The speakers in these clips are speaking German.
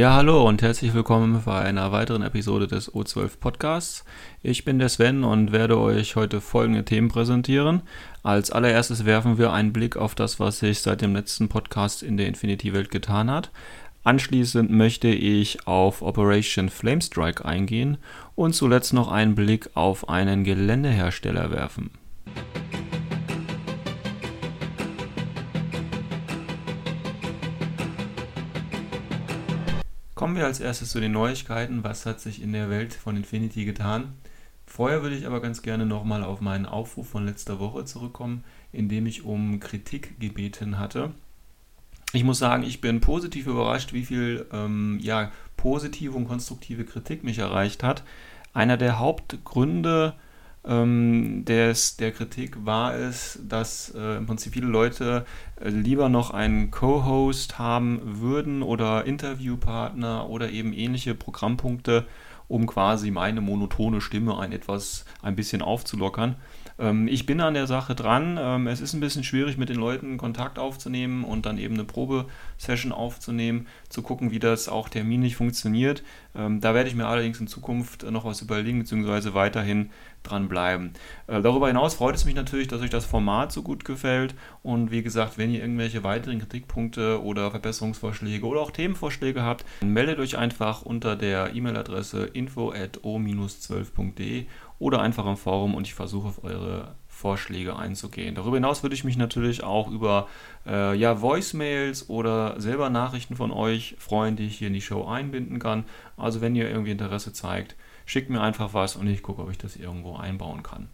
Ja, hallo und herzlich willkommen bei einer weiteren Episode des O12 Podcasts. Ich bin der Sven und werde euch heute folgende Themen präsentieren. Als allererstes werfen wir einen Blick auf das, was sich seit dem letzten Podcast in der Infinity-Welt getan hat. Anschließend möchte ich auf Operation Flamestrike eingehen und zuletzt noch einen Blick auf einen Geländehersteller werfen. Kommen wir als erstes zu den Neuigkeiten. Was hat sich in der Welt von Infinity getan? Vorher würde ich aber ganz gerne nochmal auf meinen Aufruf von letzter Woche zurückkommen, in dem ich um Kritik gebeten hatte. Ich muss sagen, ich bin positiv überrascht, wie viel ähm, ja, positive und konstruktive Kritik mich erreicht hat. Einer der Hauptgründe, ähm, des, der Kritik war es, dass äh, im Prinzip viele Leute äh, lieber noch einen Co-Host haben würden oder Interviewpartner oder eben ähnliche Programmpunkte, um quasi meine monotone Stimme ein etwas ein bisschen aufzulockern. Ähm, ich bin an der Sache dran. Ähm, es ist ein bisschen schwierig, mit den Leuten Kontakt aufzunehmen und dann eben eine Probesession aufzunehmen, zu gucken, wie das auch terminlich funktioniert. Ähm, da werde ich mir allerdings in Zukunft noch was überlegen, beziehungsweise weiterhin dranbleiben. Äh, darüber hinaus freut es mich natürlich, dass euch das Format so gut gefällt. Und wie gesagt, wenn ihr irgendwelche weiteren Kritikpunkte oder Verbesserungsvorschläge oder auch Themenvorschläge habt, meldet euch einfach unter der E-Mail-Adresse info at o-12.de oder einfach im Forum und ich versuche auf eure Vorschläge einzugehen. Darüber hinaus würde ich mich natürlich auch über äh, ja, Voicemails oder selber Nachrichten von euch freuen, die ich hier in die Show einbinden kann. Also wenn ihr irgendwie Interesse zeigt, schickt mir einfach was und ich gucke, ob ich das irgendwo einbauen kann.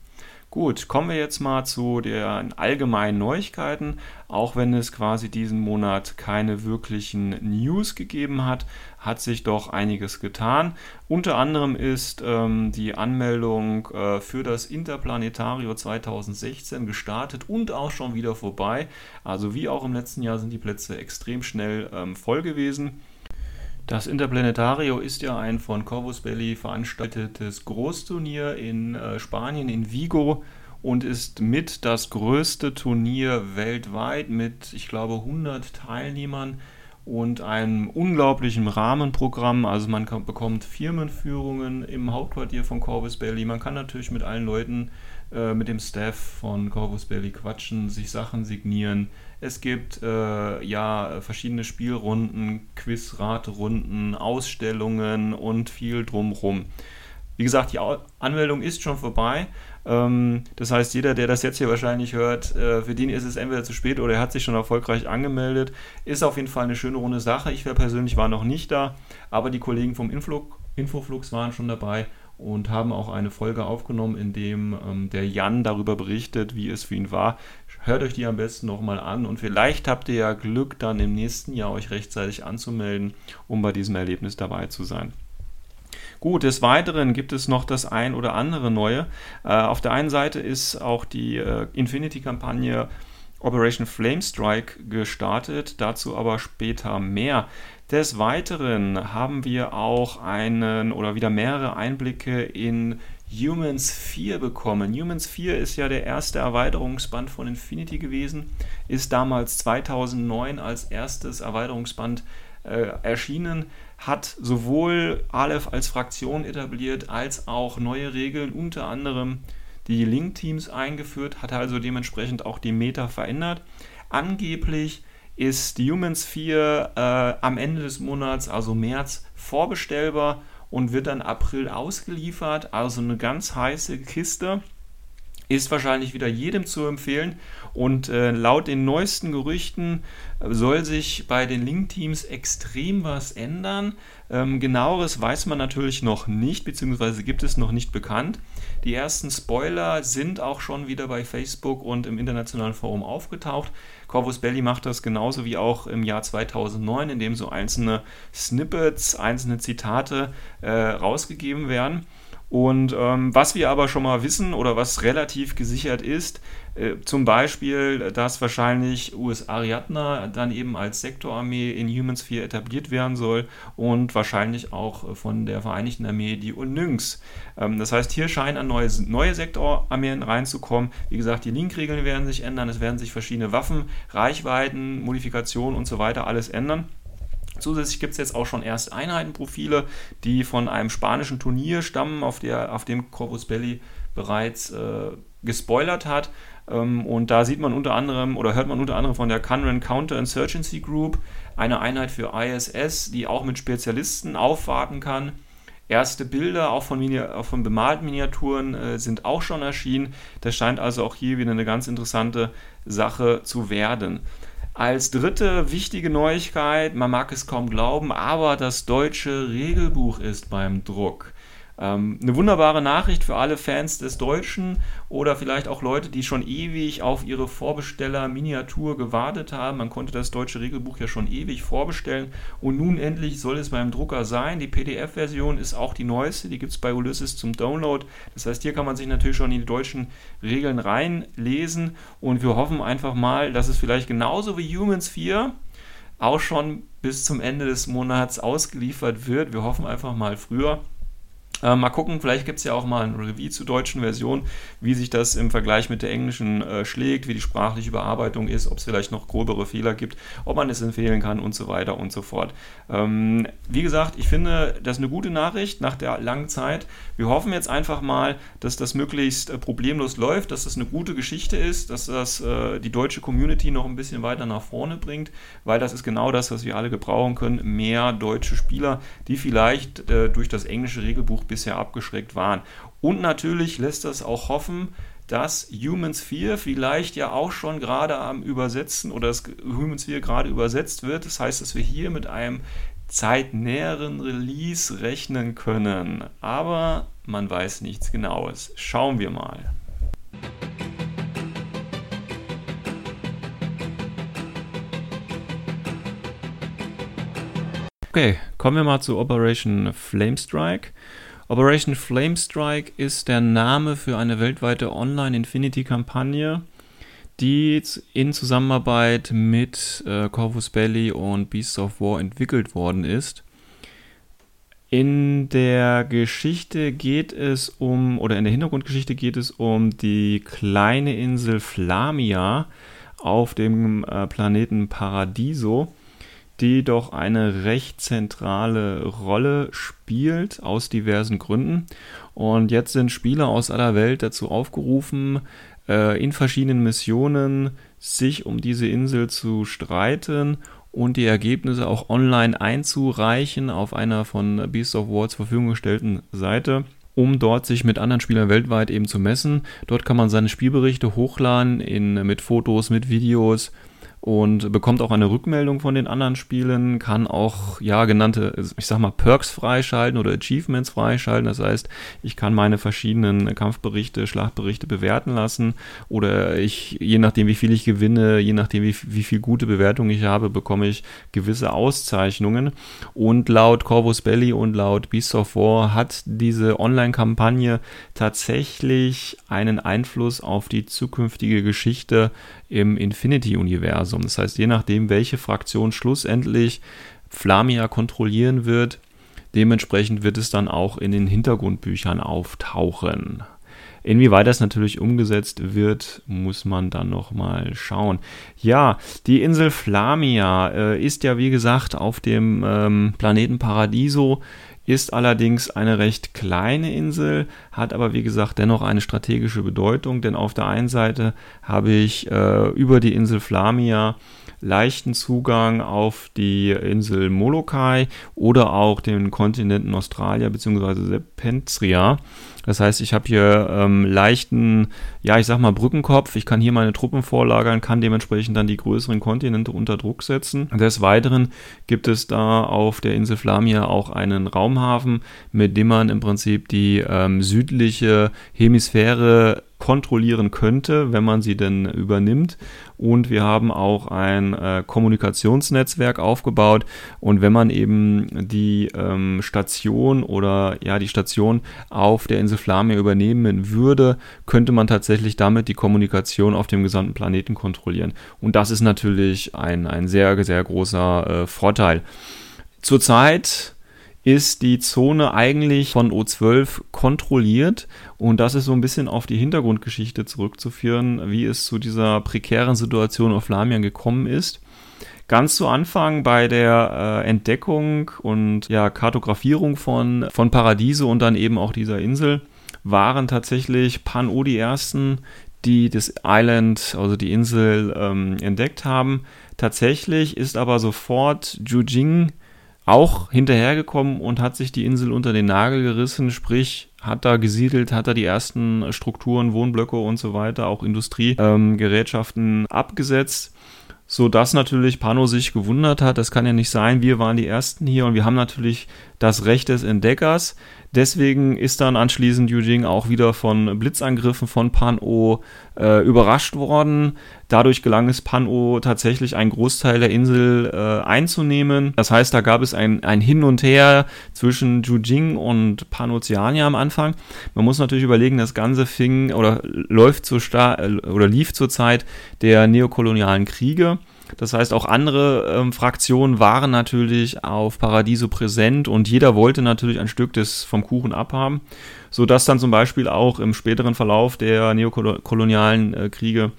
Gut, kommen wir jetzt mal zu den allgemeinen Neuigkeiten. Auch wenn es quasi diesen Monat keine wirklichen News gegeben hat, hat sich doch einiges getan. Unter anderem ist ähm, die Anmeldung äh, für das Interplanetario 2016 gestartet und auch schon wieder vorbei. Also wie auch im letzten Jahr sind die Plätze extrem schnell ähm, voll gewesen. Das Interplanetario ist ja ein von Corvus Belli veranstaltetes Großturnier in äh, Spanien, in Vigo und ist mit das größte Turnier weltweit mit, ich glaube, 100 Teilnehmern und einem unglaublichen Rahmenprogramm. Also man kann, bekommt Firmenführungen im Hauptquartier von Corvus Belli. Man kann natürlich mit allen Leuten, äh, mit dem Staff von Corvus Belli quatschen, sich Sachen signieren. Es gibt äh, ja verschiedene Spielrunden, Quizratrunden, Ausstellungen und viel drumherum. Wie gesagt, die Anmeldung ist schon vorbei. Ähm, das heißt, jeder, der das jetzt hier wahrscheinlich hört, äh, für den ist es entweder zu spät oder er hat sich schon erfolgreich angemeldet. Ist auf jeden Fall eine schöne runde Sache. Ich persönlich war noch nicht da, aber die Kollegen vom Influg, Infoflux waren schon dabei und haben auch eine Folge aufgenommen, in dem ähm, der Jan darüber berichtet, wie es für ihn war. Hört euch die am besten nochmal an und vielleicht habt ihr ja Glück, dann im nächsten Jahr euch rechtzeitig anzumelden, um bei diesem Erlebnis dabei zu sein. Gut, des Weiteren gibt es noch das ein oder andere Neue. Äh, auf der einen Seite ist auch die äh, Infinity-Kampagne Operation Flamestrike gestartet, dazu aber später mehr. Des Weiteren haben wir auch einen oder wieder mehrere Einblicke in Humans 4 bekommen. Humans 4 ist ja der erste Erweiterungsband von Infinity gewesen, ist damals 2009 als erstes Erweiterungsband äh, erschienen, hat sowohl Aleph als Fraktion etabliert, als auch neue Regeln, unter anderem die Link-Teams eingeführt, hat also dementsprechend auch die Meta verändert. Angeblich ist Humans 4 äh, am Ende des Monats, also März, vorbestellbar und wird dann April ausgeliefert. Also eine ganz heiße Kiste. Ist wahrscheinlich wieder jedem zu empfehlen. Und äh, laut den neuesten Gerüchten soll sich bei den Link-Teams extrem was ändern. Ähm, genaueres weiß man natürlich noch nicht, beziehungsweise gibt es noch nicht bekannt. Die ersten Spoiler sind auch schon wieder bei Facebook und im internationalen Forum aufgetaucht. Corvus Belli macht das genauso wie auch im Jahr 2009, indem so einzelne Snippets, einzelne Zitate äh, rausgegeben werden. Und ähm, was wir aber schon mal wissen oder was relativ gesichert ist, äh, zum Beispiel, dass wahrscheinlich US Ariadna dann eben als Sektorarmee in Humans 4 etabliert werden soll und wahrscheinlich auch von der Vereinigten Armee die Unynx. Ähm, das heißt, hier scheinen neue, neue Sektorarmeen reinzukommen. Wie gesagt, die Linkregeln werden sich ändern, es werden sich verschiedene Waffen, Reichweiten, Modifikationen und so weiter alles ändern. Zusätzlich gibt es jetzt auch schon erste Einheitenprofile, die von einem spanischen Turnier stammen, auf, der, auf dem Corpus Belli bereits äh, gespoilert hat. Ähm, und da sieht man unter anderem oder hört man unter anderem von der Canran Counter Insurgency Group, eine Einheit für ISS, die auch mit Spezialisten aufwarten kann. Erste Bilder, auch von, Mini auch von bemalten Miniaturen, äh, sind auch schon erschienen. Das scheint also auch hier wieder eine ganz interessante Sache zu werden. Als dritte wichtige Neuigkeit, man mag es kaum glauben, aber das deutsche Regelbuch ist beim Druck. Ähm, eine wunderbare Nachricht für alle Fans des Deutschen oder vielleicht auch Leute, die schon ewig auf ihre Vorbesteller-Miniatur gewartet haben. Man konnte das deutsche Regelbuch ja schon ewig vorbestellen und nun endlich soll es beim Drucker sein. Die PDF-Version ist auch die neueste, die gibt es bei Ulysses zum Download. Das heißt, hier kann man sich natürlich schon in die deutschen Regeln reinlesen und wir hoffen einfach mal, dass es vielleicht genauso wie Humans 4 auch schon bis zum Ende des Monats ausgeliefert wird. Wir hoffen einfach mal früher. Äh, mal gucken, vielleicht gibt es ja auch mal ein Review zur deutschen Version, wie sich das im Vergleich mit der englischen äh, schlägt, wie die sprachliche Überarbeitung ist, ob es vielleicht noch gröbere Fehler gibt, ob man es empfehlen kann und so weiter und so fort. Ähm, wie gesagt, ich finde das eine gute Nachricht nach der langen Zeit. Wir hoffen jetzt einfach mal, dass das möglichst äh, problemlos läuft, dass das eine gute Geschichte ist, dass das äh, die deutsche Community noch ein bisschen weiter nach vorne bringt, weil das ist genau das, was wir alle gebrauchen können. Mehr deutsche Spieler, die vielleicht äh, durch das englische Regelbuch bisher abgeschreckt waren. Und natürlich lässt das auch hoffen, dass Humans 4 vielleicht ja auch schon gerade am Übersetzen oder das Humans 4 gerade übersetzt wird. Das heißt, dass wir hier mit einem zeitnäheren Release rechnen können. Aber man weiß nichts Genaues. Schauen wir mal. Okay, kommen wir mal zu Operation Flamestrike. Operation Flamestrike ist der Name für eine weltweite Online-Infinity-Kampagne, die in Zusammenarbeit mit äh, Corvus Belly und Beasts of War entwickelt worden ist. In der Geschichte geht es um, oder in der Hintergrundgeschichte geht es um die kleine Insel Flamia auf dem äh, Planeten Paradiso die doch eine recht zentrale Rolle spielt aus diversen Gründen. Und jetzt sind Spieler aus aller Welt dazu aufgerufen, äh, in verschiedenen Missionen sich um diese Insel zu streiten und die Ergebnisse auch online einzureichen auf einer von Beast of War zur Verfügung gestellten Seite um dort sich mit anderen Spielern weltweit eben zu messen. Dort kann man seine Spielberichte hochladen in, mit Fotos, mit Videos und bekommt auch eine Rückmeldung von den anderen Spielen, kann auch ja genannte, ich sag mal, Perks freischalten oder Achievements freischalten. Das heißt, ich kann meine verschiedenen Kampfberichte, Schlachtberichte bewerten lassen oder ich, je nachdem wie viel ich gewinne, je nachdem wie, wie viel gute Bewertungen ich habe, bekomme ich gewisse Auszeichnungen. Und laut Corvus Belly und laut Beasts of War hat diese Online-Kampagne tatsächlich einen Einfluss auf die zukünftige Geschichte im Infinity-Universum. Das heißt, je nachdem, welche Fraktion schlussendlich Flamia kontrollieren wird, dementsprechend wird es dann auch in den Hintergrundbüchern auftauchen. Inwieweit das natürlich umgesetzt wird, muss man dann nochmal schauen. Ja, die Insel Flamia äh, ist ja wie gesagt auf dem ähm, Planeten Paradiso ist allerdings eine recht kleine Insel, hat aber wie gesagt dennoch eine strategische Bedeutung, denn auf der einen Seite habe ich äh, über die Insel Flamia leichten Zugang auf die Insel Molokai oder auch den Kontinenten Australia bzw. Serpentria. Das heißt, ich habe hier ähm, leichten, ja, ich sag mal Brückenkopf. Ich kann hier meine Truppen vorlagern, kann dementsprechend dann die größeren Kontinente unter Druck setzen. Des Weiteren gibt es da auf der Insel Flamia auch einen Raumhafen, mit dem man im Prinzip die ähm, südliche Hemisphäre kontrollieren könnte, wenn man sie denn übernimmt. Und wir haben auch ein äh, Kommunikationsnetzwerk aufgebaut. Und wenn man eben die ähm, Station oder ja die Station auf der Insel Flamia übernehmen würde, könnte man tatsächlich damit die Kommunikation auf dem gesamten Planeten kontrollieren. Und das ist natürlich ein, ein sehr, sehr großer äh, Vorteil. Zurzeit ist die Zone eigentlich von O12 kontrolliert und das ist so ein bisschen auf die Hintergrundgeschichte zurückzuführen, wie es zu dieser prekären Situation auf Lamian gekommen ist. Ganz zu Anfang bei der äh, Entdeckung und ja, Kartografierung von, von Paradiso und dann eben auch dieser Insel waren tatsächlich Pan-O die ersten, die das Island, also die Insel, ähm, entdeckt haben. Tatsächlich ist aber sofort Jujing auch hinterhergekommen und hat sich die Insel unter den Nagel gerissen, sprich hat da gesiedelt, hat da die ersten Strukturen, Wohnblöcke und so weiter, auch Industriegerätschaften ähm, abgesetzt so dass natürlich Pano sich gewundert hat, das kann ja nicht sein, wir waren die Ersten hier und wir haben natürlich das Recht des Entdeckers. Deswegen ist dann anschließend Yujing auch wieder von Blitzangriffen von Pan-O äh, überrascht worden. Dadurch gelang es Pan-O tatsächlich einen Großteil der Insel äh, einzunehmen. Das heißt, da gab es ein, ein Hin und Her zwischen Yujing und Pan-Ozeania am Anfang. Man muss natürlich überlegen, das Ganze fing oder läuft zur oder lief zur Zeit der neokolonialen Kriege. Das heißt, auch andere ähm, Fraktionen waren natürlich auf Paradiso präsent und jeder wollte natürlich ein Stück des vom Kuchen abhaben, sodass dann zum Beispiel auch im späteren Verlauf der neokolonialen äh, Kriege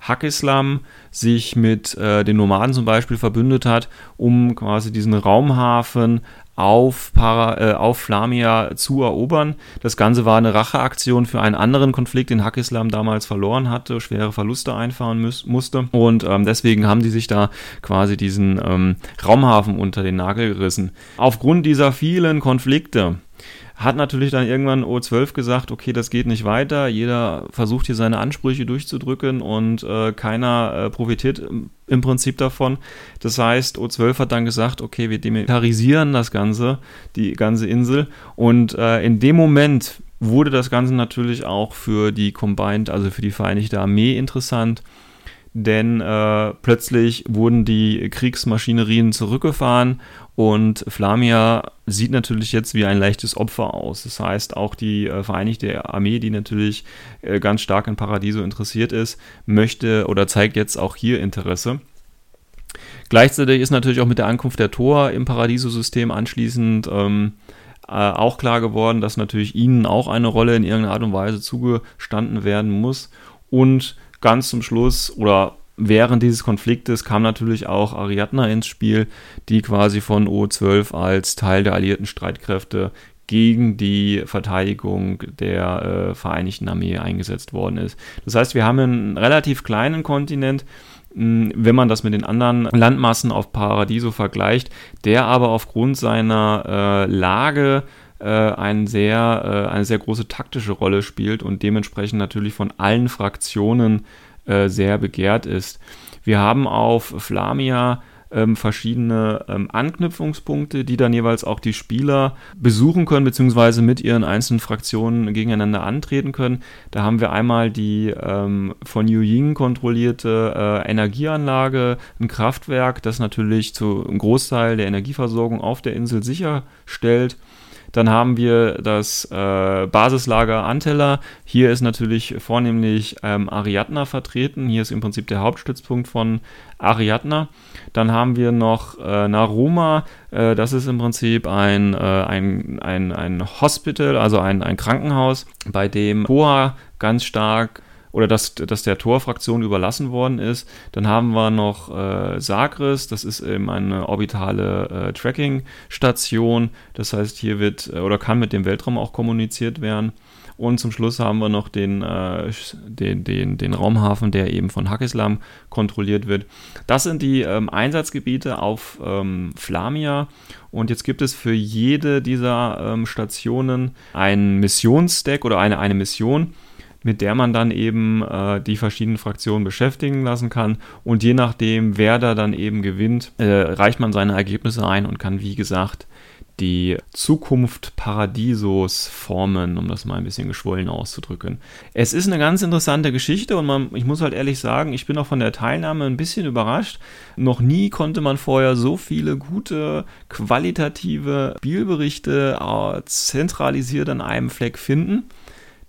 Hackislam sich mit äh, den Nomaden zum Beispiel verbündet hat, um quasi diesen Raumhafen auf, Para, äh, auf Flamia zu erobern. Das Ganze war eine Racheaktion für einen anderen Konflikt, den Hakislam damals verloren hatte, schwere Verluste einfahren muss, musste. Und ähm, deswegen haben die sich da quasi diesen ähm, Raumhafen unter den Nagel gerissen. Aufgrund dieser vielen Konflikte hat natürlich dann irgendwann O12 gesagt, okay, das geht nicht weiter. Jeder versucht hier seine Ansprüche durchzudrücken und äh, keiner äh, profitiert im Prinzip davon. Das heißt, O12 hat dann gesagt, okay, wir demilitarisieren das Ganze, die ganze Insel. Und äh, in dem Moment wurde das Ganze natürlich auch für die Combined, also für die Vereinigte Armee interessant denn äh, plötzlich wurden die Kriegsmaschinerien zurückgefahren und Flamia sieht natürlich jetzt wie ein leichtes Opfer aus. Das heißt, auch die äh, Vereinigte Armee, die natürlich äh, ganz stark in Paradiso interessiert ist, möchte oder zeigt jetzt auch hier Interesse. Gleichzeitig ist natürlich auch mit der Ankunft der Tor im Paradiso-System anschließend ähm, äh, auch klar geworden, dass natürlich ihnen auch eine Rolle in irgendeiner Art und Weise zugestanden werden muss. Und ganz zum Schluss oder während dieses Konfliktes kam natürlich auch Ariadna ins Spiel, die quasi von O12 als Teil der alliierten Streitkräfte gegen die Verteidigung der äh, Vereinigten Armee eingesetzt worden ist. Das heißt, wir haben einen relativ kleinen Kontinent, wenn man das mit den anderen Landmassen auf Paradiso vergleicht, der aber aufgrund seiner äh, Lage äh, ein sehr, äh, eine sehr große taktische Rolle spielt und dementsprechend natürlich von allen Fraktionen äh, sehr begehrt ist. Wir haben auf Flamia ähm, verschiedene ähm, Anknüpfungspunkte, die dann jeweils auch die Spieler besuchen können, beziehungsweise mit ihren einzelnen Fraktionen gegeneinander antreten können. Da haben wir einmal die ähm, von Yu Ying kontrollierte äh, Energieanlage, ein Kraftwerk, das natürlich zu einem Großteil der Energieversorgung auf der Insel sicherstellt. Dann haben wir das äh, Basislager Antella. Hier ist natürlich vornehmlich ähm, Ariadna vertreten. Hier ist im Prinzip der Hauptstützpunkt von Ariadna. Dann haben wir noch äh, Naruma. Äh, das ist im Prinzip ein, äh, ein, ein, ein Hospital, also ein, ein Krankenhaus, bei dem Boa ganz stark oder dass, dass der Tor-Fraktion überlassen worden ist. Dann haben wir noch äh, Sagres, das ist eben eine orbitale äh, Tracking-Station. Das heißt, hier wird äh, oder kann mit dem Weltraum auch kommuniziert werden. Und zum Schluss haben wir noch den, äh, den, den, den Raumhafen, der eben von Hakislam kontrolliert wird. Das sind die ähm, Einsatzgebiete auf ähm, Flamia. Und jetzt gibt es für jede dieser ähm, Stationen ein Missionsdeck oder eine, eine Mission mit der man dann eben äh, die verschiedenen Fraktionen beschäftigen lassen kann. Und je nachdem, wer da dann eben gewinnt, äh, reicht man seine Ergebnisse ein und kann, wie gesagt, die Zukunft Paradiesos formen, um das mal ein bisschen geschwollen auszudrücken. Es ist eine ganz interessante Geschichte und man, ich muss halt ehrlich sagen, ich bin auch von der Teilnahme ein bisschen überrascht. Noch nie konnte man vorher so viele gute, qualitative Spielberichte äh, zentralisiert an einem Fleck finden.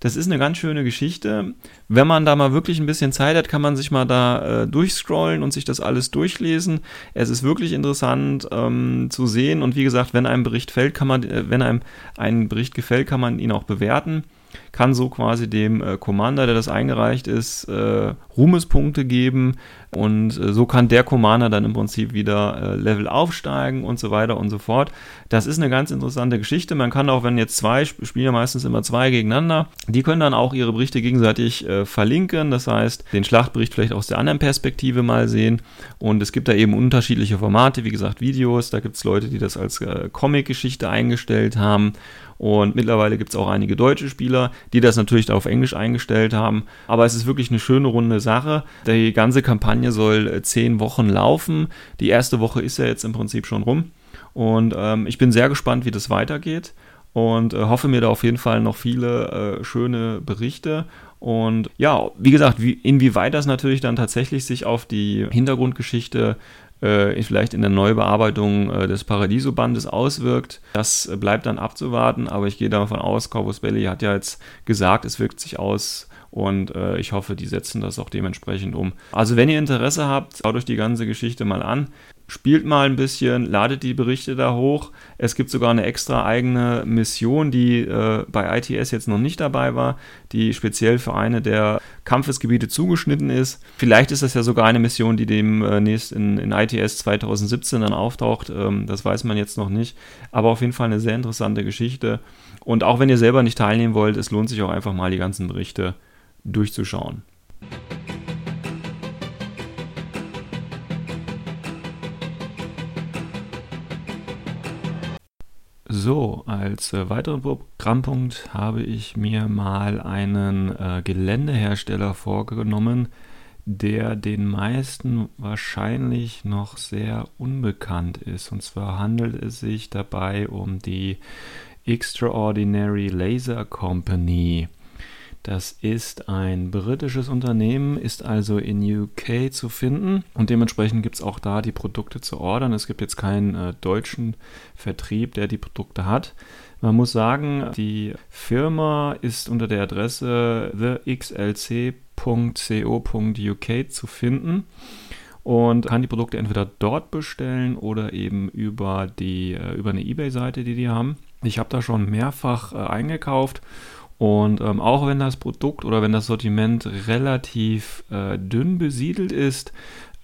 Das ist eine ganz schöne Geschichte. Wenn man da mal wirklich ein bisschen Zeit hat, kann man sich mal da äh, durchscrollen und sich das alles durchlesen. Es ist wirklich interessant ähm, zu sehen und wie gesagt, wenn einem Bericht fällt, kann man, äh, wenn einem ein Bericht gefällt, kann man ihn auch bewerten. Kann so quasi dem äh, Commander, der das eingereicht ist, äh, Ruhmespunkte geben und äh, so kann der Commander dann im Prinzip wieder äh, Level aufsteigen und so weiter und so fort. Das ist eine ganz interessante Geschichte. Man kann auch, wenn jetzt zwei spielen ja meistens immer zwei gegeneinander, die können dann auch ihre Berichte gegenseitig äh, verlinken. Das heißt, den Schlachtbericht vielleicht aus der anderen Perspektive mal sehen. Und es gibt da eben unterschiedliche Formate, wie gesagt, Videos. Da gibt es Leute, die das als Comic-Geschichte eingestellt haben. Und mittlerweile gibt es auch einige deutsche Spieler, die das natürlich auf Englisch eingestellt haben. Aber es ist wirklich eine schöne runde Sache. Die ganze Kampagne soll äh, zehn Wochen laufen. Die erste Woche ist ja jetzt im Prinzip schon rum. Und ähm, ich bin sehr gespannt, wie das weitergeht. Und äh, hoffe mir da auf jeden Fall noch viele äh, schöne Berichte. Und ja, wie gesagt, wie, inwieweit das natürlich dann tatsächlich sich auf die Hintergrundgeschichte äh, vielleicht in der Neubearbeitung äh, des Paradiso-Bandes auswirkt. Das äh, bleibt dann abzuwarten, aber ich gehe davon aus, Corvus Belli hat ja jetzt gesagt, es wirkt sich aus und äh, ich hoffe, die setzen das auch dementsprechend um. Also wenn ihr Interesse habt, schaut euch die ganze Geschichte mal an spielt mal ein bisschen, ladet die Berichte da hoch. Es gibt sogar eine extra eigene Mission, die äh, bei ITS jetzt noch nicht dabei war, die speziell für eine der Kampfesgebiete zugeschnitten ist. Vielleicht ist das ja sogar eine Mission, die demnächst in, in ITS 2017 dann auftaucht. Ähm, das weiß man jetzt noch nicht. Aber auf jeden Fall eine sehr interessante Geschichte. Und auch wenn ihr selber nicht teilnehmen wollt, es lohnt sich auch einfach mal die ganzen Berichte durchzuschauen. So, als äh, weiteren Programmpunkt habe ich mir mal einen äh, Geländehersteller vorgenommen, der den meisten wahrscheinlich noch sehr unbekannt ist. Und zwar handelt es sich dabei um die Extraordinary Laser Company. Das ist ein britisches Unternehmen, ist also in UK zu finden und dementsprechend gibt es auch da die Produkte zu ordern. Es gibt jetzt keinen äh, deutschen Vertrieb, der die Produkte hat. Man muss sagen, die Firma ist unter der Adresse thexlc.co.uk zu finden und kann die Produkte entweder dort bestellen oder eben über, die, äh, über eine eBay-Seite, die die haben. Ich habe da schon mehrfach äh, eingekauft und ähm, auch wenn das Produkt oder wenn das Sortiment relativ äh, dünn besiedelt ist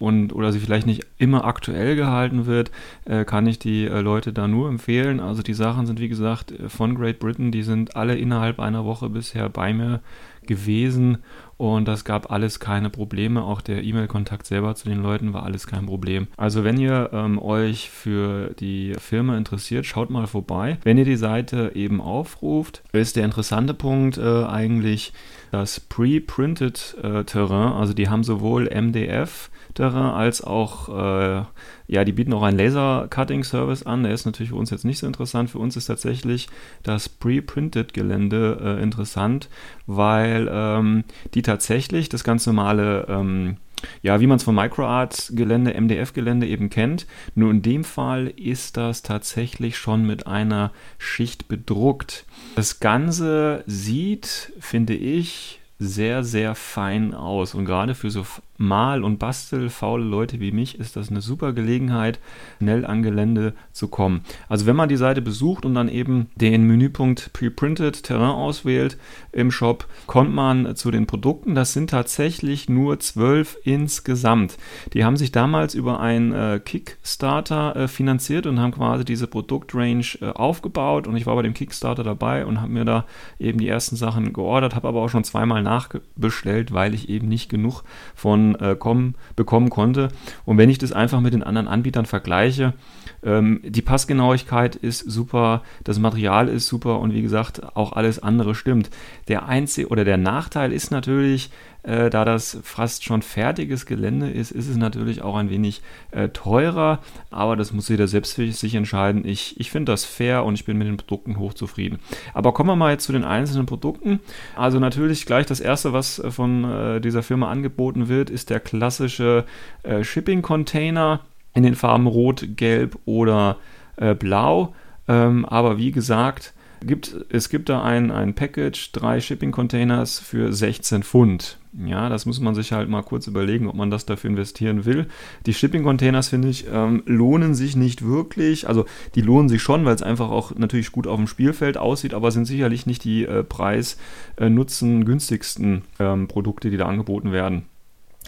und oder sie vielleicht nicht immer aktuell gehalten wird, äh, kann ich die äh, Leute da nur empfehlen. Also die Sachen sind wie gesagt von Great Britain, die sind alle innerhalb einer Woche bisher bei mir gewesen und das gab alles keine Probleme. Auch der E-Mail-Kontakt selber zu den Leuten war alles kein Problem. Also wenn ihr ähm, euch für die Firma interessiert, schaut mal vorbei. Wenn ihr die Seite eben aufruft, ist der interessante Punkt äh, eigentlich das Pre-Printed äh, Terrain. Also die haben sowohl MDF Terrain als auch äh, ja, die bieten auch einen Laser-Cutting-Service an. Der ist natürlich für uns jetzt nicht so interessant. Für uns ist tatsächlich das Pre-Printed-Gelände äh, interessant, weil ähm, die tatsächlich das ganz normale ähm, ja, wie man es von MicroArts-Gelände, MDF-Gelände eben kennt. Nur in dem Fall ist das tatsächlich schon mit einer Schicht bedruckt. Das Ganze sieht, finde ich, sehr, sehr fein aus. Und gerade für so mal- und bastelfaule Leute wie mich ist das eine super Gelegenheit, schnell an Gelände zu kommen. Also wenn man die Seite besucht und dann eben den Menüpunkt Preprinted Terrain auswählt im Shop, kommt man zu den Produkten. Das sind tatsächlich nur zwölf insgesamt. Die haben sich damals über einen äh, Kickstarter äh, finanziert und haben quasi diese Produktrange äh, aufgebaut. Und ich war bei dem Kickstarter dabei und habe mir da eben die ersten Sachen geordert, habe aber auch schon zweimal nachbestellt, weil ich eben nicht genug von äh, kommen, bekommen konnte. Und wenn ich das einfach mit den anderen Anbietern vergleiche, ähm, die Passgenauigkeit ist super, das Material ist super und wie gesagt, auch alles andere stimmt. Der einzige oder der Nachteil ist natürlich, äh, da das fast schon fertiges Gelände ist, ist es natürlich auch ein wenig äh, teurer, aber das muss jeder selbst für sich entscheiden. Ich, ich finde das fair und ich bin mit den Produkten hochzufrieden. Aber kommen wir mal jetzt zu den einzelnen Produkten. Also natürlich gleich das erste, was äh, von äh, dieser Firma angeboten wird, ist der klassische äh, Shipping Container in den Farben Rot, Gelb oder äh, Blau. Ähm, aber wie gesagt, Gibt, es gibt da ein, ein Package, drei Shipping-Containers für 16 Pfund. Ja, das muss man sich halt mal kurz überlegen, ob man das dafür investieren will. Die Shipping-Containers, finde ich, ähm, lohnen sich nicht wirklich. Also die lohnen sich schon, weil es einfach auch natürlich gut auf dem Spielfeld aussieht, aber sind sicherlich nicht die äh, preis-nutzen günstigsten ähm, Produkte, die da angeboten werden.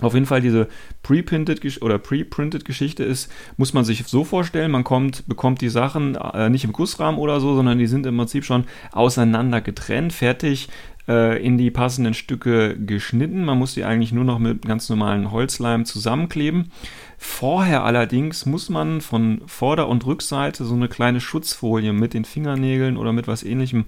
Auf jeden Fall diese pre-printed oder pre-printed Geschichte ist, muss man sich so vorstellen, man kommt, bekommt die Sachen äh, nicht im Gussrahmen oder so, sondern die sind im Prinzip schon auseinander getrennt, fertig äh, in die passenden Stücke geschnitten. Man muss die eigentlich nur noch mit ganz normalen Holzleim zusammenkleben. Vorher allerdings muss man von Vorder- und Rückseite so eine kleine Schutzfolie mit den Fingernägeln oder mit was ähnlichem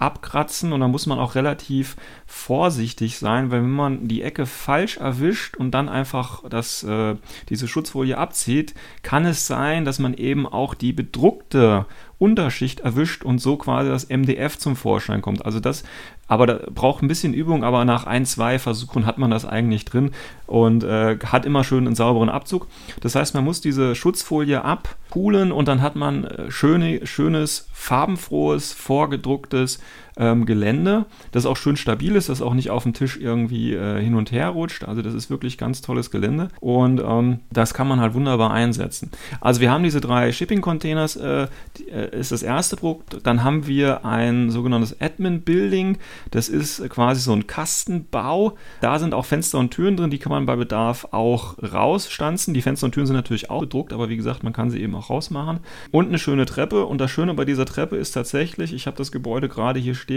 abkratzen und da muss man auch relativ vorsichtig sein, weil wenn man die Ecke falsch erwischt und dann einfach das, äh, diese Schutzfolie abzieht, kann es sein, dass man eben auch die bedruckte Unterschicht erwischt und so quasi das MDF zum Vorschein kommt. Also das, aber da braucht ein bisschen Übung, aber nach ein, zwei Versuchen hat man das eigentlich drin und äh, hat immer schön einen sauberen Abzug. Das heißt, man muss diese Schutzfolie abpulen und dann hat man äh, schöne, schönes, farbenfrohes, vorgedrucktes ähm, Gelände, das auch schön stabil ist, das auch nicht auf dem Tisch irgendwie äh, hin und her rutscht. Also das ist wirklich ganz tolles Gelände und ähm, das kann man halt wunderbar einsetzen. Also wir haben diese drei Shipping-Containers, äh, äh, ist das erste Produkt. Dann haben wir ein sogenanntes Admin-Building. Das ist quasi so ein Kastenbau. Da sind auch Fenster und Türen drin, die kann man bei Bedarf auch rausstanzen. Die Fenster und Türen sind natürlich auch bedruckt, aber wie gesagt, man kann sie eben auch rausmachen. Und eine schöne Treppe. Und das Schöne bei dieser Treppe ist tatsächlich, ich habe das Gebäude gerade hier stehen.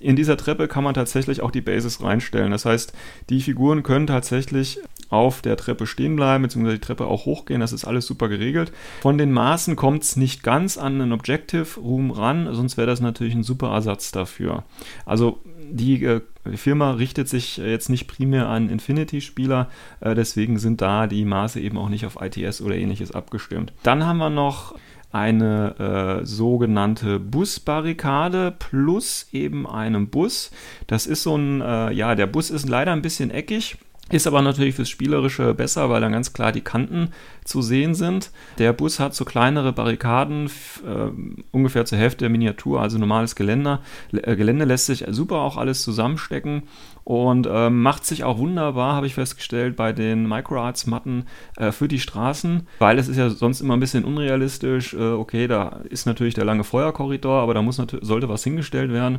In dieser Treppe kann man tatsächlich auch die Bases reinstellen. Das heißt, die Figuren können tatsächlich auf der Treppe stehen bleiben, beziehungsweise die Treppe auch hochgehen. Das ist alles super geregelt. Von den Maßen kommt es nicht ganz an einen Objective Room ran, sonst wäre das natürlich ein super Ersatz dafür. Also die äh, Firma richtet sich jetzt nicht primär an Infinity-Spieler, äh, deswegen sind da die Maße eben auch nicht auf ITS oder ähnliches abgestimmt. Dann haben wir noch eine äh, sogenannte Busbarrikade plus eben einen Bus. Das ist so ein, äh, ja, der Bus ist leider ein bisschen eckig. Ist aber natürlich fürs Spielerische besser, weil dann ganz klar die Kanten zu sehen sind. Der Bus hat so kleinere Barrikaden, äh, ungefähr zur Hälfte der Miniatur, also normales Geländer. Äh, Gelände lässt sich super auch alles zusammenstecken und äh, macht sich auch wunderbar, habe ich festgestellt, bei den Microarts-Matten äh, für die Straßen, weil es ist ja sonst immer ein bisschen unrealistisch. Äh, okay, da ist natürlich der lange Feuerkorridor, aber da muss sollte was hingestellt werden.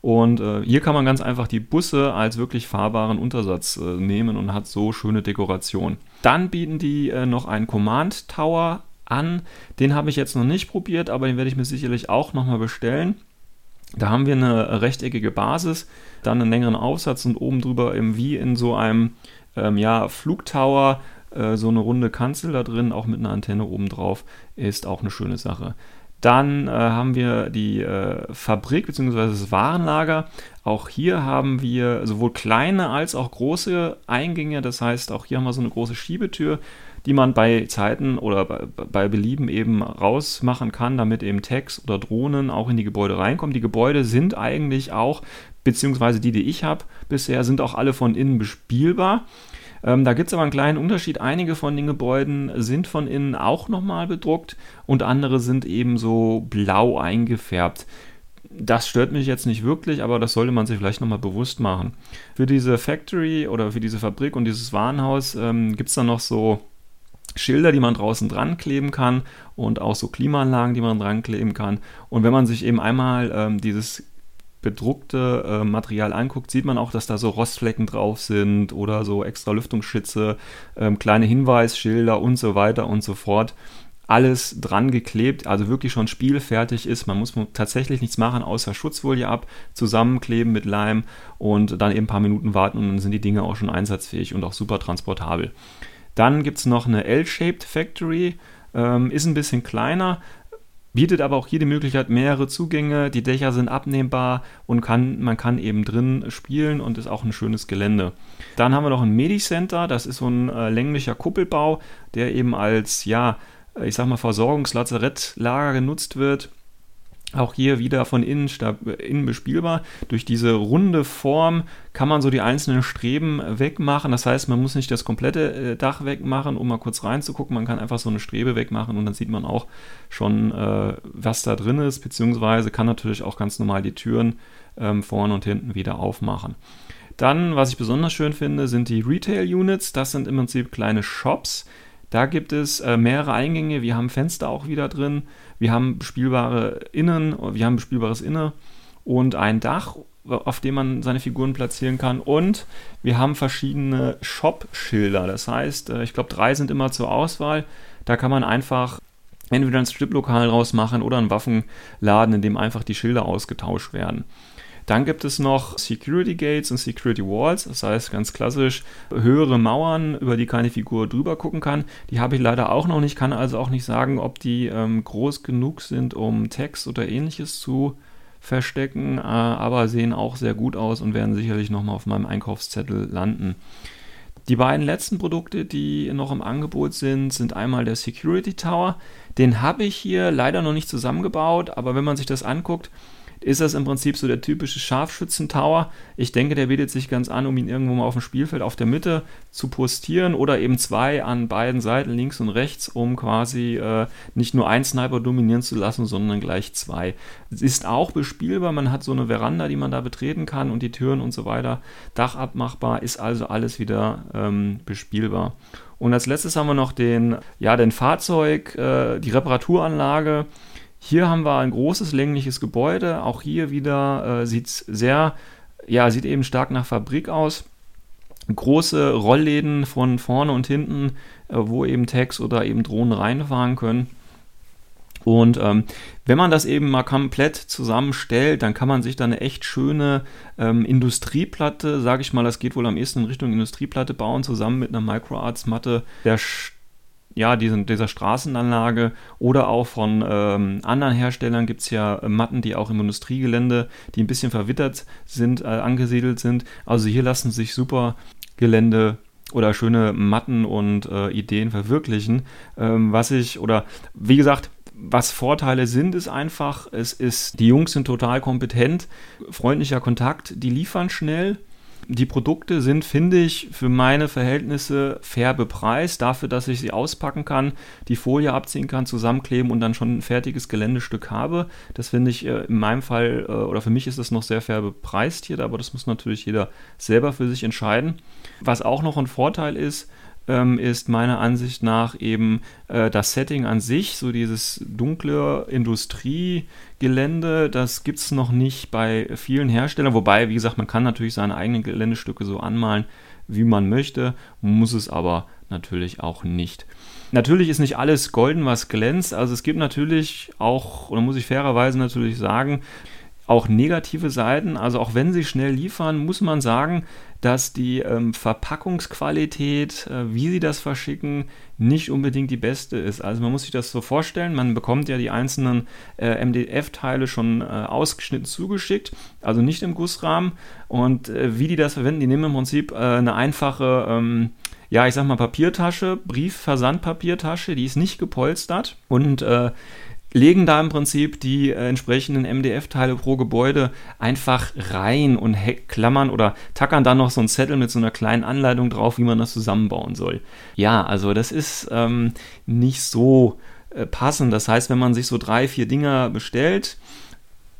Und äh, hier kann man ganz einfach die Busse als wirklich fahrbaren Untersatz äh, nehmen und hat so schöne Dekoration. Dann bieten die äh, noch einen Command Tower an. Den habe ich jetzt noch nicht probiert, aber den werde ich mir sicherlich auch nochmal bestellen. Da haben wir eine rechteckige Basis, dann einen längeren Aufsatz und oben drüber eben wie in so einem ähm, ja, Flugtower äh, so eine runde Kanzel da drin, auch mit einer Antenne oben drauf, ist auch eine schöne Sache. Dann äh, haben wir die äh, Fabrik bzw. das Warenlager. Auch hier haben wir sowohl kleine als auch große Eingänge. Das heißt, auch hier haben wir so eine große Schiebetür, die man bei Zeiten oder bei, bei Belieben eben rausmachen kann, damit eben Tags oder Drohnen auch in die Gebäude reinkommen. Die Gebäude sind eigentlich auch, beziehungsweise die, die ich habe bisher, sind auch alle von innen bespielbar. Ähm, da gibt es aber einen kleinen Unterschied. Einige von den Gebäuden sind von innen auch nochmal bedruckt und andere sind eben so blau eingefärbt. Das stört mich jetzt nicht wirklich, aber das sollte man sich vielleicht nochmal bewusst machen. Für diese Factory oder für diese Fabrik und dieses Warenhaus ähm, gibt es dann noch so Schilder, die man draußen dran kleben kann und auch so Klimaanlagen, die man dran kleben kann. Und wenn man sich eben einmal ähm, dieses bedruckte äh, Material anguckt, sieht man auch, dass da so Rostflecken drauf sind oder so extra Lüftungsschütze, ähm, kleine Hinweisschilder und so weiter und so fort. Alles dran geklebt, also wirklich schon spielfertig ist. Man muss tatsächlich nichts machen, außer Schutzfolie ab, zusammenkleben mit Leim und dann eben ein paar Minuten warten und dann sind die Dinge auch schon einsatzfähig und auch super transportabel. Dann gibt es noch eine L-Shaped Factory, ähm, ist ein bisschen kleiner, bietet aber auch hier die Möglichkeit mehrere Zugänge. Die Dächer sind abnehmbar und kann, man kann eben drin spielen und ist auch ein schönes Gelände. Dann haben wir noch ein Medicenter, das ist so ein äh, länglicher Kuppelbau, der eben als, ja, ich sag mal, Versorgungslazarettlager genutzt wird. Auch hier wieder von innen, innen bespielbar. Durch diese runde Form kann man so die einzelnen Streben wegmachen. Das heißt, man muss nicht das komplette äh, Dach wegmachen, um mal kurz reinzugucken. Man kann einfach so eine Strebe wegmachen und dann sieht man auch schon, äh, was da drin ist, beziehungsweise kann natürlich auch ganz normal die Türen ähm, vorne und hinten wieder aufmachen. Dann, was ich besonders schön finde, sind die Retail-Units. Das sind im Prinzip kleine Shops. Da gibt es äh, mehrere Eingänge. Wir haben Fenster auch wieder drin. Wir haben bespielbare Innen, wir haben bespielbares Inne und ein Dach, auf dem man seine Figuren platzieren kann. Und wir haben verschiedene Shop-Schilder. Das heißt, äh, ich glaube, drei sind immer zur Auswahl. Da kann man einfach entweder ein Striplokal rausmachen oder einen Waffenladen, in dem einfach die Schilder ausgetauscht werden. Dann gibt es noch Security Gates und Security Walls, das heißt ganz klassisch höhere Mauern, über die keine Figur drüber gucken kann. Die habe ich leider auch noch nicht, kann also auch nicht sagen, ob die ähm, groß genug sind, um Text oder ähnliches zu verstecken, äh, aber sehen auch sehr gut aus und werden sicherlich nochmal auf meinem Einkaufszettel landen. Die beiden letzten Produkte, die noch im Angebot sind, sind einmal der Security Tower. Den habe ich hier leider noch nicht zusammengebaut, aber wenn man sich das anguckt, ist das im Prinzip so der typische Scharfschützen-Tower. Ich denke, der bietet sich ganz an, um ihn irgendwo mal auf dem Spielfeld auf der Mitte zu postieren oder eben zwei an beiden Seiten, links und rechts, um quasi äh, nicht nur ein Sniper dominieren zu lassen, sondern gleich zwei. Es ist auch bespielbar, man hat so eine Veranda, die man da betreten kann und die Türen und so weiter. Dach abmachbar, ist also alles wieder ähm, bespielbar. Und als letztes haben wir noch den, ja, den Fahrzeug, äh, die Reparaturanlage. Hier haben wir ein großes längliches Gebäude. Auch hier wieder äh, sieht es sehr, ja, sieht eben stark nach Fabrik aus. Große Rollläden von vorne und hinten, äh, wo eben Tags oder eben Drohnen reinfahren können. Und ähm, wenn man das eben mal komplett zusammenstellt, dann kann man sich da eine echt schöne ähm, Industrieplatte, sage ich mal, das geht wohl am ehesten in Richtung Industrieplatte bauen, zusammen mit einer Microarts-Matte. Der ja, diesen, dieser Straßenanlage oder auch von ähm, anderen Herstellern gibt es ja Matten, die auch im Industriegelände, die ein bisschen verwittert sind, äh, angesiedelt sind. Also hier lassen sich super Gelände oder schöne Matten und äh, Ideen verwirklichen. Ähm, was ich, oder wie gesagt, was Vorteile sind, ist einfach, es ist, die Jungs sind total kompetent, freundlicher Kontakt, die liefern schnell die Produkte sind, finde ich, für meine Verhältnisse fair bepreist, dafür, dass ich sie auspacken kann, die Folie abziehen kann, zusammenkleben und dann schon ein fertiges Geländestück habe. Das finde ich äh, in meinem Fall äh, oder für mich ist das noch sehr fair bepreist hier, aber das muss natürlich jeder selber für sich entscheiden. Was auch noch ein Vorteil ist, ähm, ist meiner Ansicht nach eben äh, das Setting an sich, so dieses dunkle Industriegelände, das gibt es noch nicht bei vielen Herstellern, wobei, wie gesagt, man kann natürlich seine eigenen Geländestücke so anmalen, wie man möchte, muss es aber natürlich auch nicht. Natürlich ist nicht alles golden, was glänzt. Also es gibt natürlich auch, oder muss ich fairerweise natürlich sagen, auch negative Seiten. Also auch wenn sie schnell liefern, muss man sagen, dass die ähm, Verpackungsqualität, äh, wie sie das verschicken, nicht unbedingt die beste ist. Also man muss sich das so vorstellen, man bekommt ja die einzelnen äh, MDF-Teile schon äh, ausgeschnitten zugeschickt, also nicht im Gussrahmen. Und äh, wie die das verwenden, die nehmen im Prinzip äh, eine einfache, ähm, ja, ich sag mal Papiertasche, Briefversandpapiertasche, die ist nicht gepolstert und äh, legen da im Prinzip die äh, entsprechenden MDF-Teile pro Gebäude einfach rein und klammern oder tackern dann noch so einen Zettel mit so einer kleinen Anleitung drauf, wie man das zusammenbauen soll. Ja, also das ist ähm, nicht so äh, passend. Das heißt, wenn man sich so drei, vier Dinger bestellt,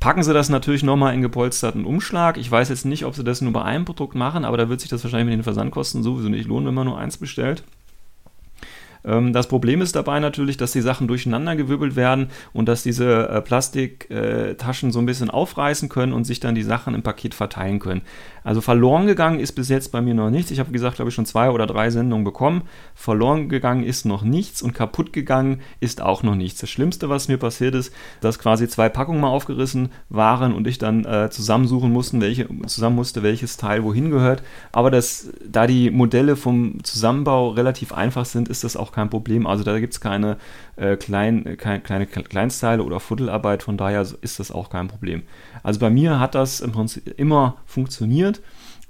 packen sie das natürlich nochmal in gepolsterten Umschlag. Ich weiß jetzt nicht, ob sie das nur bei einem Produkt machen, aber da wird sich das wahrscheinlich mit den Versandkosten sowieso nicht lohnen, wenn man nur eins bestellt. Ähm, das Problem ist dabei natürlich, dass die Sachen durcheinandergewirbelt werden und dass diese äh, Plastiktaschen so ein bisschen aufreißen können und sich dann die Sachen im Paket verteilen können. Also verloren gegangen ist bis jetzt bei mir noch nichts. Ich habe, gesagt, glaube ich, schon zwei oder drei Sendungen bekommen. Verloren gegangen ist noch nichts und kaputt gegangen ist auch noch nichts. Das Schlimmste, was mir passiert ist, dass quasi zwei Packungen mal aufgerissen waren und ich dann äh, zusammensuchen mussten, welche, zusammen musste, welches Teil wohin gehört. Aber das, da die Modelle vom Zusammenbau relativ einfach sind, ist das auch kein Problem. Also da gibt es keine, äh, klein, keine, kleine Kleinstteile oder Fuddelarbeit, von daher ist das auch kein Problem. Also bei mir hat das im Prinzip immer funktioniert.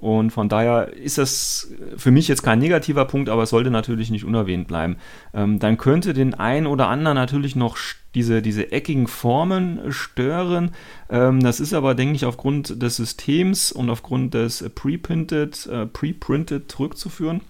Und von daher ist das für mich jetzt kein negativer Punkt, aber es sollte natürlich nicht unerwähnt bleiben. Ähm, dann könnte den einen oder anderen natürlich noch diese, diese eckigen Formen stören. Ähm, das ist aber, denke ich, aufgrund des Systems und aufgrund des Pre-Printed, äh, Pre-Printed zurückzuführen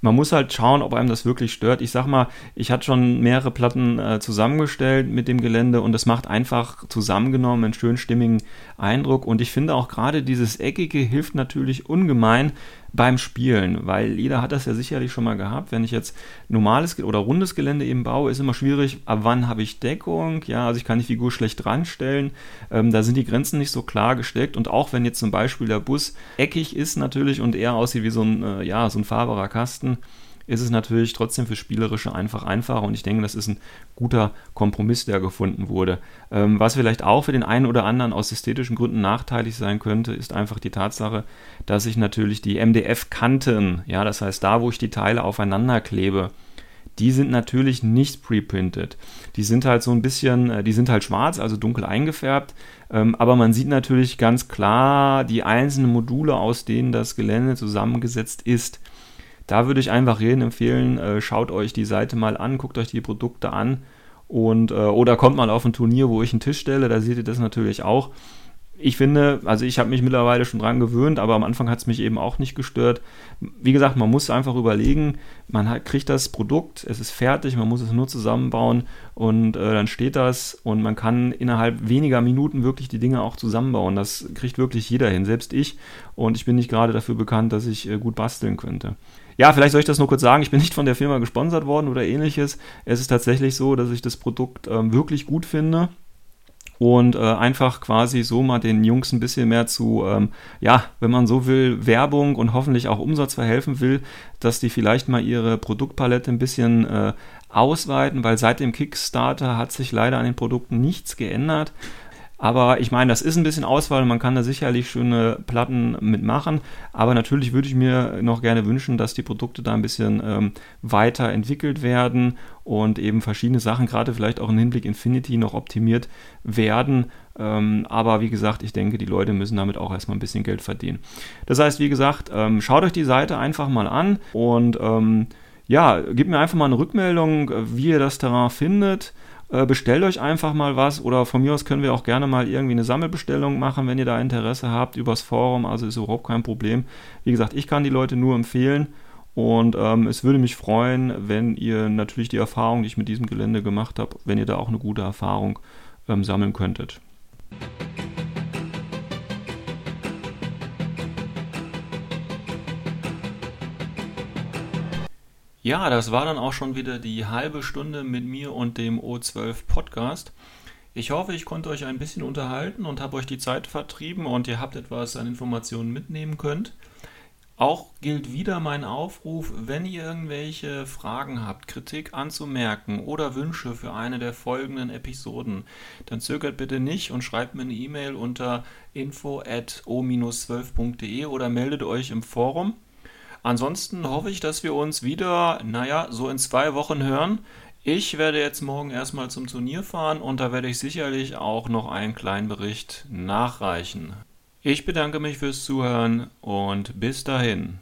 man muss halt schauen, ob einem das wirklich stört. Ich sag mal, ich hatte schon mehrere Platten äh, zusammengestellt mit dem Gelände und das macht einfach zusammengenommen einen schön stimmigen Eindruck. Und ich finde auch gerade dieses Eckige hilft natürlich ungemein, beim Spielen, weil jeder hat das ja sicherlich schon mal gehabt. Wenn ich jetzt normales oder rundes Gelände eben baue, ist immer schwierig, ab wann habe ich Deckung? Ja, also ich kann die Figur schlecht dranstellen. Ähm, da sind die Grenzen nicht so klar gesteckt. Und auch wenn jetzt zum Beispiel der Bus eckig ist natürlich und eher aussieht wie so ein, äh, ja, so ein fahrbarer Kasten, ist es natürlich trotzdem für Spielerische einfach einfacher und ich denke, das ist ein guter Kompromiss, der gefunden wurde. Ähm, was vielleicht auch für den einen oder anderen aus ästhetischen Gründen nachteilig sein könnte, ist einfach die Tatsache, dass ich natürlich die MDF-Kanten, ja, das heißt da, wo ich die Teile aufeinander klebe, die sind natürlich nicht preprinted. Die sind halt so ein bisschen, äh, die sind halt schwarz, also dunkel eingefärbt, ähm, aber man sieht natürlich ganz klar die einzelnen Module, aus denen das Gelände zusammengesetzt ist. Da würde ich einfach jedem empfehlen, äh, schaut euch die Seite mal an, guckt euch die Produkte an und äh, oder kommt mal auf ein Turnier, wo ich einen Tisch stelle, da seht ihr das natürlich auch. Ich finde, also ich habe mich mittlerweile schon dran gewöhnt, aber am Anfang hat es mich eben auch nicht gestört. Wie gesagt, man muss einfach überlegen, man hat, kriegt das Produkt, es ist fertig, man muss es nur zusammenbauen und äh, dann steht das und man kann innerhalb weniger Minuten wirklich die Dinge auch zusammenbauen. Das kriegt wirklich jeder hin, selbst ich. Und ich bin nicht gerade dafür bekannt, dass ich äh, gut basteln könnte. Ja, vielleicht soll ich das nur kurz sagen. Ich bin nicht von der Firma gesponsert worden oder ähnliches. Es ist tatsächlich so, dass ich das Produkt ähm, wirklich gut finde und äh, einfach quasi so mal den Jungs ein bisschen mehr zu, ähm, ja, wenn man so will, Werbung und hoffentlich auch Umsatz verhelfen will, dass die vielleicht mal ihre Produktpalette ein bisschen äh, ausweiten, weil seit dem Kickstarter hat sich leider an den Produkten nichts geändert. Aber ich meine, das ist ein bisschen Auswahl und man kann da sicherlich schöne Platten mitmachen. Aber natürlich würde ich mir noch gerne wünschen, dass die Produkte da ein bisschen ähm, weiterentwickelt werden und eben verschiedene Sachen, gerade vielleicht auch im Hinblick Infinity, noch optimiert werden. Ähm, aber wie gesagt, ich denke, die Leute müssen damit auch erstmal ein bisschen Geld verdienen. Das heißt, wie gesagt, ähm, schaut euch die Seite einfach mal an und ähm, ja, gebt mir einfach mal eine Rückmeldung, wie ihr das Terrain findet. Äh, bestellt euch einfach mal was oder von mir aus können wir auch gerne mal irgendwie eine Sammelbestellung machen, wenn ihr da Interesse habt übers Forum. Also ist überhaupt kein Problem. Wie gesagt, ich kann die Leute nur empfehlen und ähm, es würde mich freuen, wenn ihr natürlich die Erfahrung, die ich mit diesem Gelände gemacht habe, wenn ihr da auch eine gute Erfahrung ähm, sammeln könntet. Ja, das war dann auch schon wieder die halbe Stunde mit mir und dem O12 Podcast. Ich hoffe, ich konnte euch ein bisschen unterhalten und habe euch die Zeit vertrieben und ihr habt etwas an Informationen mitnehmen könnt. Auch gilt wieder mein Aufruf, wenn ihr irgendwelche Fragen habt, Kritik anzumerken oder Wünsche für eine der folgenden Episoden, dann zögert bitte nicht und schreibt mir eine E-Mail unter info@o-12.de oder meldet euch im Forum. Ansonsten hoffe ich, dass wir uns wieder, naja, so in zwei Wochen hören. Ich werde jetzt morgen erstmal zum Turnier fahren und da werde ich sicherlich auch noch einen kleinen Bericht nachreichen. Ich bedanke mich fürs Zuhören und bis dahin.